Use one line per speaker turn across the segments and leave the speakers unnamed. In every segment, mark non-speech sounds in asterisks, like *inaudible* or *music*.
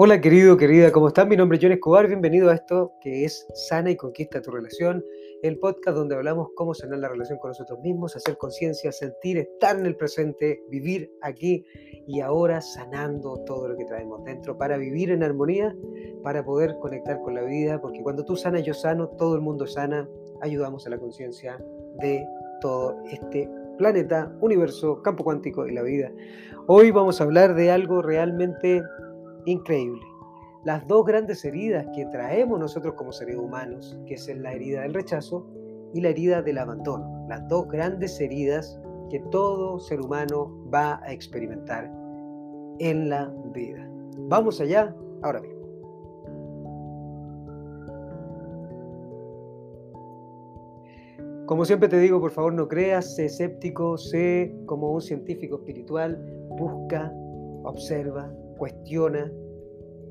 Hola querido, querida, ¿cómo están? Mi nombre es John Escobar, bienvenido a esto que es Sana y Conquista tu Relación, el podcast donde hablamos cómo sanar la relación con nosotros mismos, hacer conciencia, sentir, estar en el presente, vivir aquí y ahora sanando todo lo que traemos dentro para vivir en armonía, para poder conectar con la vida, porque cuando tú sanas, yo sano, todo el mundo sana, ayudamos a la conciencia de todo este planeta, universo, campo cuántico y la vida. Hoy vamos a hablar de algo realmente increíble. Las dos grandes heridas que traemos nosotros como seres humanos, que es la herida del rechazo y la herida del abandono. Las dos grandes heridas que todo ser humano va a experimentar en la vida. Vamos allá ahora mismo. Como siempre te digo, por favor no creas, sé escéptico, sé como un científico espiritual, busca, observa, cuestiona.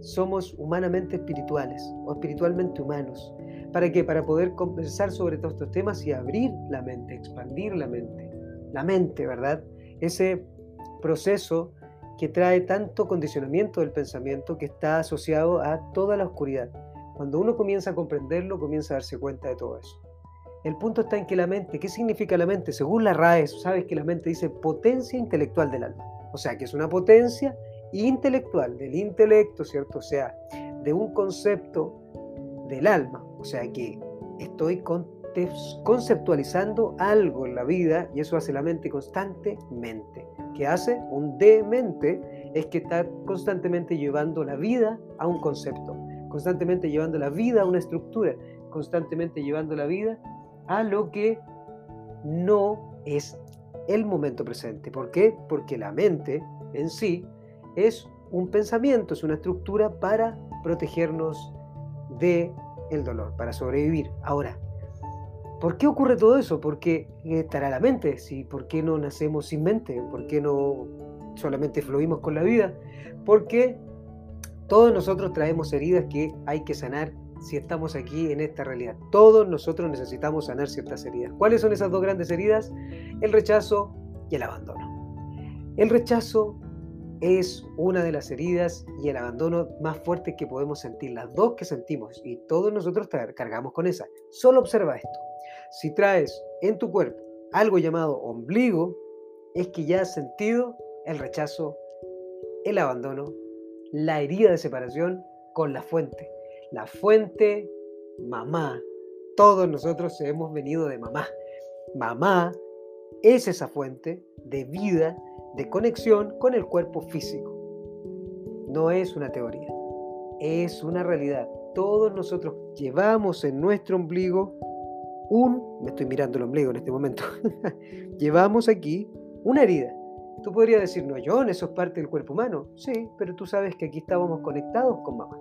Somos humanamente espirituales o espiritualmente humanos. ¿Para qué? Para poder conversar sobre todos estos temas y abrir la mente, expandir la mente. La mente, ¿verdad? Ese proceso que trae tanto condicionamiento del pensamiento que está asociado a toda la oscuridad. Cuando uno comienza a comprenderlo, comienza a darse cuenta de todo eso. El punto está en que la mente, ¿qué significa la mente? Según la RAE, sabes que la mente dice potencia intelectual del alma. O sea, que es una potencia intelectual, del intelecto, ¿cierto? O sea, de un concepto del alma. O sea, que estoy conceptualizando algo en la vida y eso hace la mente constantemente. ¿Qué hace? Un demente es que está constantemente llevando la vida a un concepto, constantemente llevando la vida a una estructura, constantemente llevando la vida a lo que no es el momento presente. ¿Por qué? Porque la mente en sí es un pensamiento, es una estructura para protegernos de el dolor, para sobrevivir. Ahora, ¿por qué ocurre todo eso? ¿Por qué estará la mente? ¿Sí? ¿Por qué no nacemos sin mente? ¿Por qué no solamente fluimos con la vida? Porque todos nosotros traemos heridas que hay que sanar si estamos aquí en esta realidad. Todos nosotros necesitamos sanar ciertas heridas. ¿Cuáles son esas dos grandes heridas? El rechazo y el abandono. El rechazo es una de las heridas y el abandono más fuertes que podemos sentir, las dos que sentimos y todos nosotros cargamos con esa. Solo observa esto. Si traes en tu cuerpo algo llamado ombligo, es que ya has sentido el rechazo, el abandono, la herida de separación con la fuente. La fuente, mamá. Todos nosotros hemos venido de mamá. Mamá es esa fuente de vida de conexión con el cuerpo físico. No es una teoría, es una realidad. Todos nosotros llevamos en nuestro ombligo un, me estoy mirando el ombligo en este momento, *laughs* llevamos aquí una herida. Tú podrías decir, no, John, eso es parte del cuerpo humano. Sí, pero tú sabes que aquí estábamos conectados con mamá.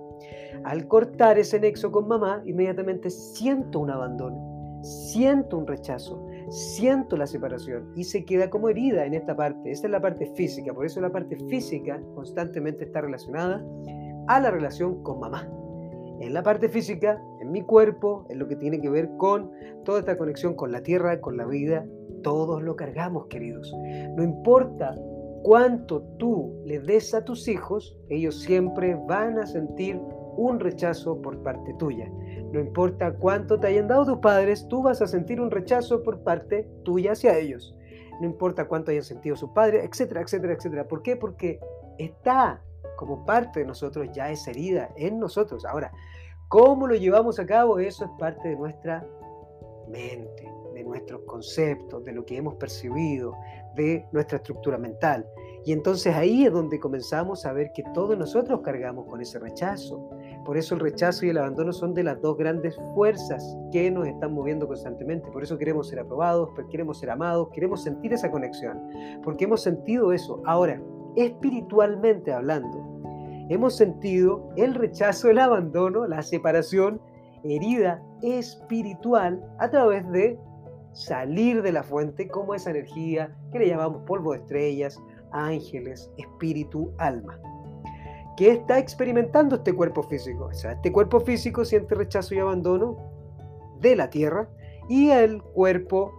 Al cortar ese nexo con mamá, inmediatamente siento un abandono, siento un rechazo, siento la separación y se queda como herida en esta parte. Esa es la parte física, por eso la parte física constantemente está relacionada a la relación con mamá. En la parte física, en mi cuerpo, en lo que tiene que ver con toda esta conexión con la tierra, con la vida, todos lo cargamos, queridos. No importa cuánto tú le des a tus hijos, ellos siempre van a sentir un rechazo por parte tuya. No importa cuánto te hayan dado tus padres, tú vas a sentir un rechazo por parte tuya hacia ellos. No importa cuánto hayan sentido sus padres, etcétera, etcétera, etcétera. ¿Por qué? Porque está como parte de nosotros ya esa herida en nosotros. Ahora, ¿cómo lo llevamos a cabo? Eso es parte de nuestra mente, de nuestros conceptos, de lo que hemos percibido, de nuestra estructura mental. Y entonces ahí es donde comenzamos a ver que todos nosotros cargamos con ese rechazo. Por eso el rechazo y el abandono son de las dos grandes fuerzas que nos están moviendo constantemente. Por eso queremos ser aprobados, queremos ser amados, queremos sentir esa conexión. Porque hemos sentido eso. Ahora, espiritualmente hablando, hemos sentido el rechazo, el abandono, la separación, herida espiritual a través de salir de la fuente como esa energía que le llamamos polvo de estrellas, ángeles, espíritu, alma. ¿Qué está experimentando este cuerpo físico? O sea, este cuerpo físico siente rechazo y abandono de la tierra y el cuerpo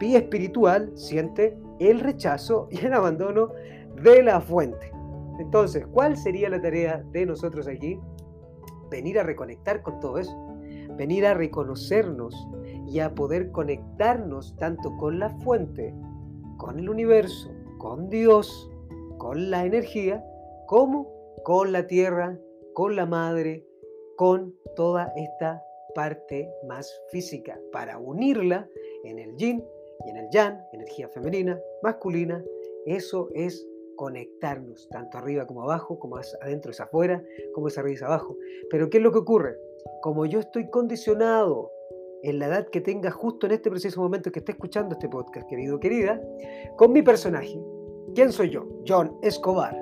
espiritual siente el rechazo y el abandono de la fuente. Entonces, ¿cuál sería la tarea de nosotros aquí? Venir a reconectar con todo eso, venir a reconocernos y a poder conectarnos tanto con la fuente, con el universo, con Dios, con la energía, como con la tierra, con la madre, con toda esta parte más física, para unirla en el yin y en el yang, energía femenina, masculina. Eso es conectarnos, tanto arriba como abajo, como adentro es afuera, como es arriba es abajo. Pero ¿qué es lo que ocurre? Como yo estoy condicionado en la edad que tenga justo en este preciso momento que esté escuchando este podcast, querido, querida, con mi personaje. ¿Quién soy yo? John Escobar.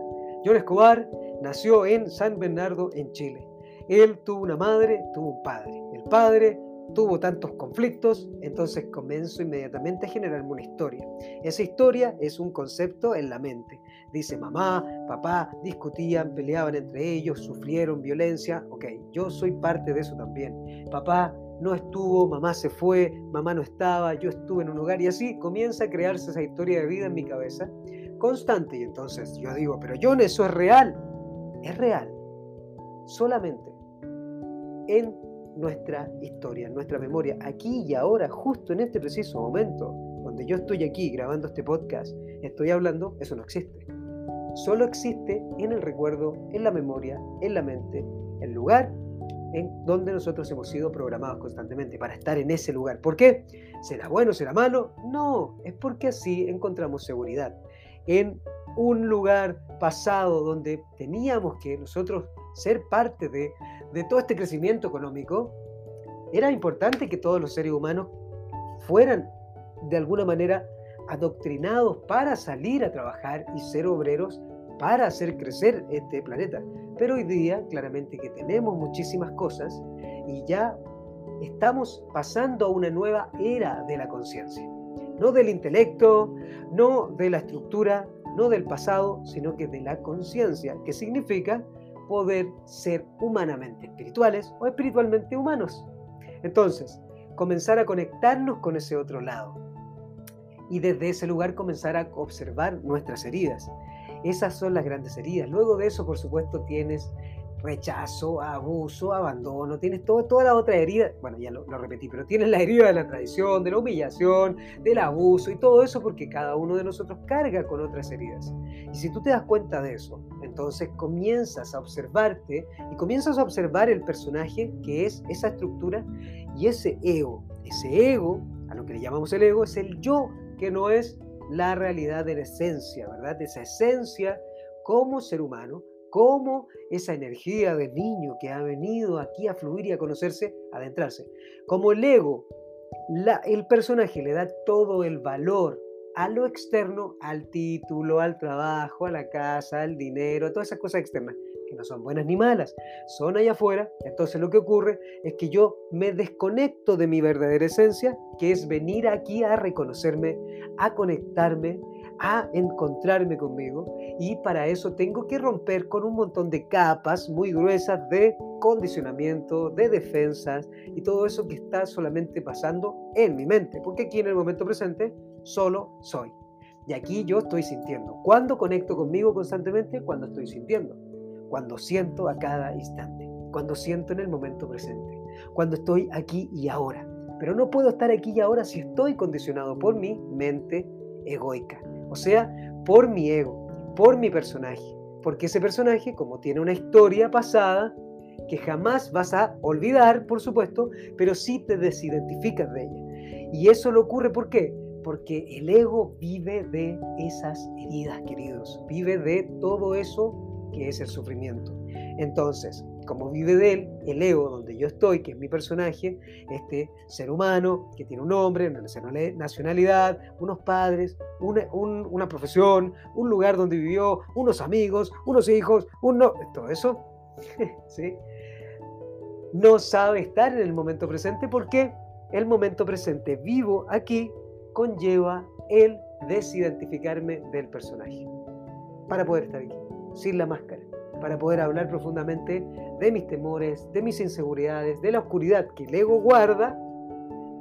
John Escobar nació en San Bernardo, en Chile. Él tuvo una madre, tuvo un padre. El padre tuvo tantos conflictos, entonces comenzó inmediatamente a generarme una historia. Esa historia es un concepto en la mente. Dice mamá, papá, discutían, peleaban entre ellos, sufrieron violencia. Ok, yo soy parte de eso también. Papá no estuvo, mamá se fue, mamá no estaba, yo estuve en un lugar y así comienza a crearse esa historia de vida en mi cabeza constante. Y entonces yo digo, pero John, eso es real. Es real. Solamente en nuestra historia, en nuestra memoria, aquí y ahora, justo en este preciso momento, donde yo estoy aquí grabando este podcast, estoy hablando, eso no existe. Solo existe en el recuerdo, en la memoria, en la mente, el lugar en donde nosotros hemos sido programados constantemente para estar en ese lugar. ¿Por qué? ¿Será bueno, será malo? No, es porque así encontramos seguridad. En un lugar pasado donde teníamos que nosotros ser parte de, de todo este crecimiento económico, era importante que todos los seres humanos fueran de alguna manera adoctrinados para salir a trabajar y ser obreros para hacer crecer este planeta. Pero hoy día, claramente que tenemos muchísimas cosas y ya estamos pasando a una nueva era de la conciencia. No del intelecto, no de la estructura, no del pasado, sino que de la conciencia, que significa poder ser humanamente espirituales o espiritualmente humanos. Entonces, comenzar a conectarnos con ese otro lado y desde ese lugar comenzar a observar nuestras heridas. Esas son las grandes heridas. Luego de eso, por supuesto, tienes rechazo, abuso, abandono, tienes todo, toda la otra herida, bueno, ya lo, repetí, pero tienes la herida de la tradición, de la humillación, del abuso y todo eso porque cada uno de nosotros carga con otras heridas. Y si tú te das cuenta de eso, entonces comienzas a observarte y comienzas a observar el personaje que es esa estructura y ese ego. Ese ego, a lo que le llamamos el ego, es el yo, que no es la realidad de la esencia, ¿verdad? De esa esencia como ser humano, como esa energía del niño que ha venido aquí a fluir y a conocerse, adentrarse. Como el ego, el personaje le da todo el valor a lo externo, al título, al trabajo, a la casa, al dinero, a todas esas cosas externas, que no son buenas ni malas, son allá afuera. Entonces lo que ocurre es que yo me desconecto de mi verdadera esencia, que es venir aquí a reconocerme, a conectarme, a encontrarme conmigo y para eso tengo que romper con un montón de capas muy gruesas de condicionamiento, de defensas y todo eso que está solamente pasando en mi mente, porque aquí en el momento presente solo soy. Y aquí yo estoy sintiendo. ¿Cuándo conecto conmigo constantemente? Cuando estoy sintiendo. Cuando siento a cada instante. Cuando siento en el momento presente. Cuando estoy aquí y ahora. Pero no puedo estar aquí y ahora si estoy condicionado por mi mente egoica. O sea, por mi ego, por mi personaje. Porque ese personaje, como tiene una historia pasada, que jamás vas a olvidar, por supuesto, pero sí te desidentificas de ella. Y eso lo ocurre ¿por qué? Porque el ego vive de esas heridas, queridos. Vive de todo eso que es el sufrimiento. Entonces, como vive de él, el ego donde yo estoy, que es mi personaje, este ser humano que tiene un nombre, una nacionalidad, unos padres, una, profesión, un lugar donde vivió, unos amigos, unos hijos, todo eso, *laughs* ¿sí? no sabe estar en el momento presente porque el momento presente vivo aquí conlleva el desidentificarme del personaje para poder estar aquí, sin la máscara para poder hablar profundamente de mis temores, de mis inseguridades, de la oscuridad que el ego guarda,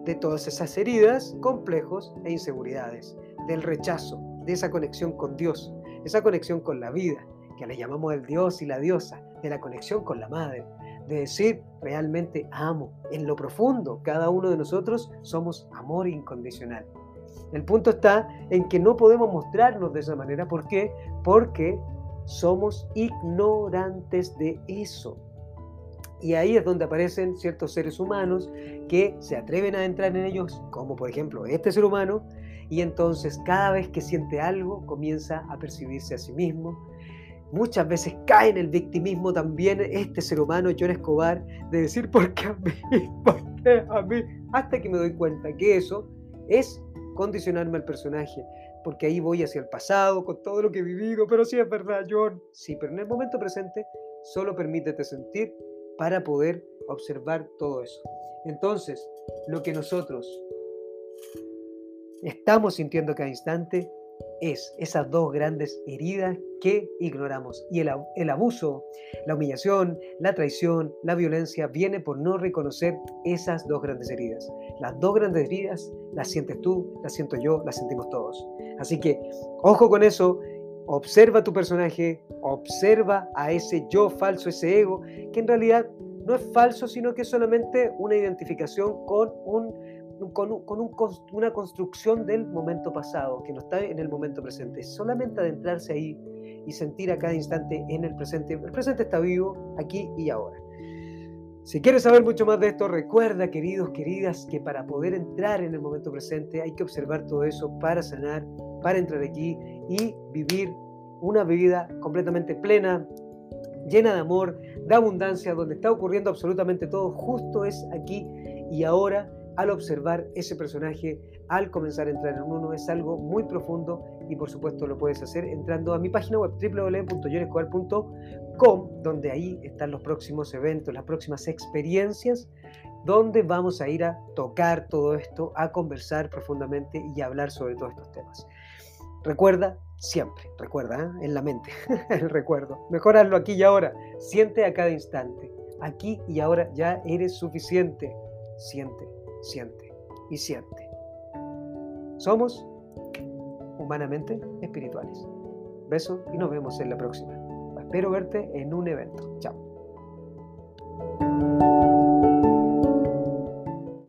de todas esas heridas, complejos e inseguridades, del rechazo, de esa conexión con Dios, esa conexión con la vida, que le llamamos el dios y la diosa, de la conexión con la madre, de decir realmente amo. En lo profundo, cada uno de nosotros somos amor incondicional. El punto está en que no podemos mostrarnos de esa manera. ¿Por qué? Porque somos ignorantes de eso. Y ahí es donde aparecen ciertos seres humanos que se atreven a entrar en ellos, como por ejemplo este ser humano, y entonces cada vez que siente algo comienza a percibirse a sí mismo. Muchas veces cae en el victimismo también este ser humano, John Escobar, de decir, ¿por qué a mí? *laughs* ¿Por qué a mí? Hasta que me doy cuenta que eso es condicionarme al personaje, porque ahí voy hacia el pasado con todo lo que he vivido, pero sí es verdad, John. Sí, pero en el momento presente solo permítete sentir para poder observar todo eso. Entonces, lo que nosotros estamos sintiendo cada instante es esas dos grandes heridas que ignoramos. Y el, el, abuso, la humillación, la traición, la violencia viene por no reconocer esas dos grandes heridas. Las dos grandes heridas las sientes tú, las siento yo, las sentimos todos. Así que, ojo con eso, observa tu personaje, observa a ese yo falso, ese ego, que en realidad no es falso, sino que es solamente una identificación con, un, con, una construcción del momento pasado, que no está en el momento presente. Es solamente adentrarse ahí y sentir a cada instante en el presente. El presente está vivo, aquí y ahora. Si quieres saber mucho más de esto, recuerda, queridos, queridas, que para poder entrar en el momento presente hay que observar todo eso para sanar, para entrar aquí y vivir una vida completamente plena, llena de amor, de abundancia, donde está ocurriendo absolutamente todo, justo es aquí y ahora al observar ese personaje, al comenzar a entrar en uno, es algo muy profundo y por supuesto lo puedes hacer entrando a mi página web www.yonescobar.com, donde ahí están los próximos eventos, las próximas experiencias, donde vamos a ir a tocar todo esto, a conversar profundamente y a hablar sobre todos estos temas. Recuerda, siempre, recuerda, ¿eh? en la mente, *laughs* el recuerdo. Mejorarlo aquí y ahora. Siente a cada instante. Aquí y ahora ya eres suficiente. Siente, siente y siente. Somos humanamente espirituales. Beso y nos vemos en la próxima. Espero verte en un evento. Chao.